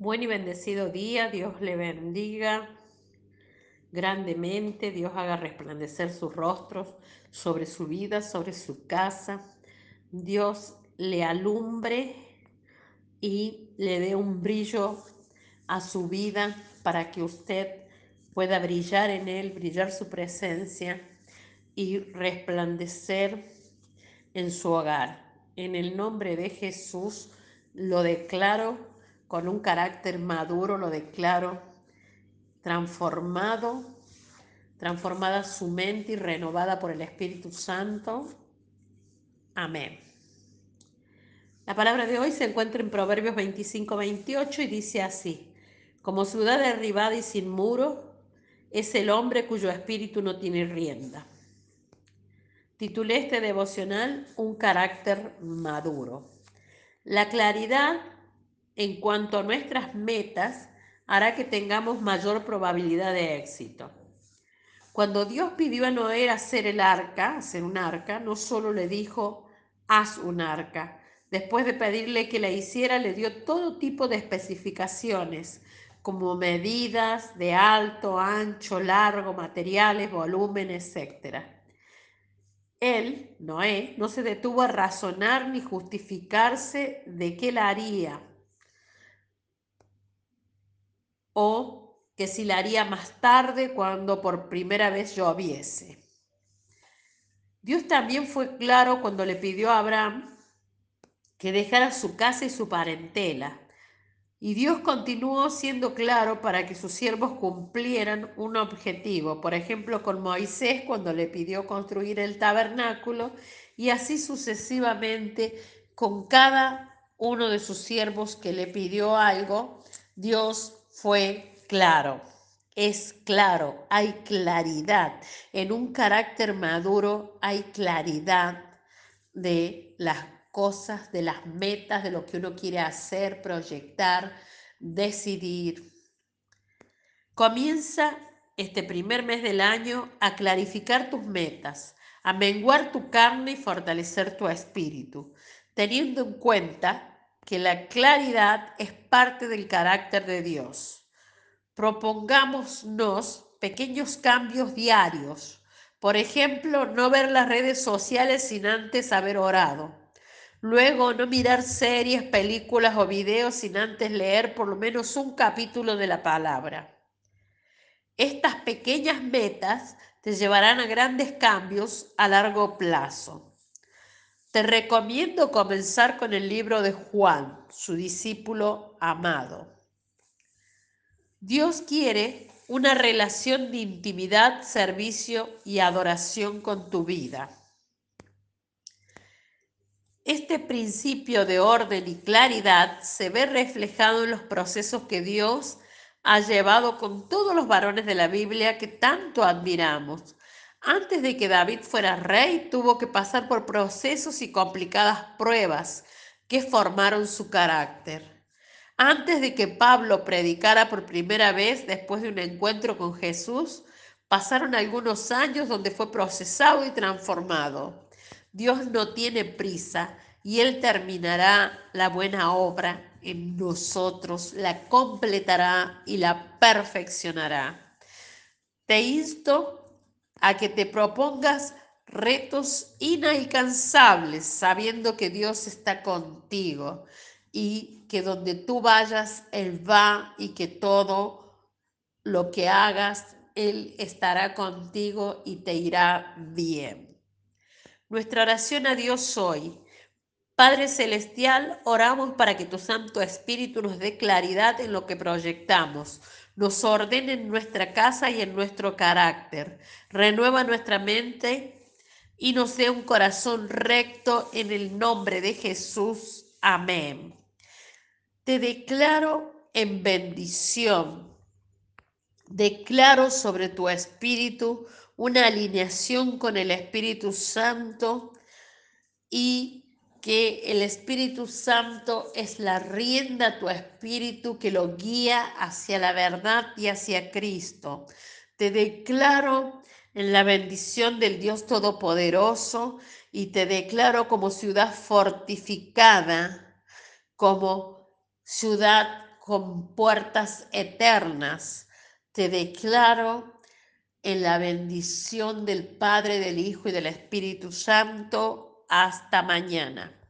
Buen y bendecido día, Dios le bendiga grandemente, Dios haga resplandecer sus rostros sobre su vida, sobre su casa, Dios le alumbre y le dé un brillo a su vida para que usted pueda brillar en él, brillar su presencia y resplandecer en su hogar. En el nombre de Jesús lo declaro con un carácter maduro, lo declaro transformado, transformada su mente y renovada por el Espíritu Santo. Amén. La palabra de hoy se encuentra en Proverbios 25, 28 y dice así, como ciudad derribada y sin muro, es el hombre cuyo espíritu no tiene rienda. Titulé este devocional Un carácter maduro. La claridad en cuanto a nuestras metas hará que tengamos mayor probabilidad de éxito. Cuando Dios pidió a Noé hacer el arca, hacer un arca, no solo le dijo, haz un arca. Después de pedirle que la hiciera, le dio todo tipo de especificaciones, como medidas de alto, ancho, largo, materiales, volumen, etcétera. Él, Noé, no se detuvo a razonar ni justificarse de qué la haría o que si la haría más tarde cuando por primera vez lloviese. Dios también fue claro cuando le pidió a Abraham que dejara su casa y su parentela y Dios continuó siendo claro para que sus siervos cumplieran un objetivo, por ejemplo con Moisés cuando le pidió construir el tabernáculo y así sucesivamente con cada uno de sus siervos que le pidió algo, Dios fue claro. Es claro, hay claridad. En un carácter maduro hay claridad de las cosas, de las metas, de lo que uno quiere hacer, proyectar, decidir. Comienza este primer mes del año a clarificar tus metas, a menguar tu carne y fortalecer tu espíritu, teniendo en cuenta que la claridad es parte del carácter de Dios. Propongámonos pequeños cambios diarios. Por ejemplo, no ver las redes sociales sin antes haber orado Luego, no mirar series, películas o videos sin antes leer por lo menos un capítulo de la palabra. Estas pequeñas metas te llevarán a grandes cambios a largo plazo. Te recomiendo comenzar con el libro de Juan, su discípulo amado. Dios quiere una relación de intimidad, servicio y adoración con tu vida. Este principio de orden y claridad se ve reflejado en los procesos que Dios ha llevado con todos los varones de la Biblia que tanto admiramos. Antes de que David fuera rey, tuvo que pasar por procesos y complicadas pruebas que formaron su carácter. Antes de que Pablo predicara por primera vez después de un encuentro con Jesús, pasaron algunos años donde fue procesado y transformado. Dios no tiene prisa y Él terminará la buena obra en nosotros, la completará y la perfeccionará. Te insto a que te propongas retos inalcanzables, sabiendo que Dios está contigo y que donde tú vayas, Él va y que todo lo que hagas, Él estará contigo y te irá bien. Nuestra oración a Dios hoy. Padre Celestial, oramos para que tu Santo Espíritu nos dé claridad en lo que proyectamos, nos ordene en nuestra casa y en nuestro carácter, renueva nuestra mente y nos dé un corazón recto en el nombre de Jesús. Amén. Te declaro en bendición, declaro sobre tu espíritu una alineación con el Espíritu Santo y que el Espíritu Santo es la rienda a tu espíritu que lo guía hacia la verdad y hacia Cristo. Te declaro en la bendición del Dios Todopoderoso y te declaro como ciudad fortificada, como ciudad con puertas eternas. Te declaro en la bendición del Padre, del Hijo y del Espíritu Santo. Hasta mañana.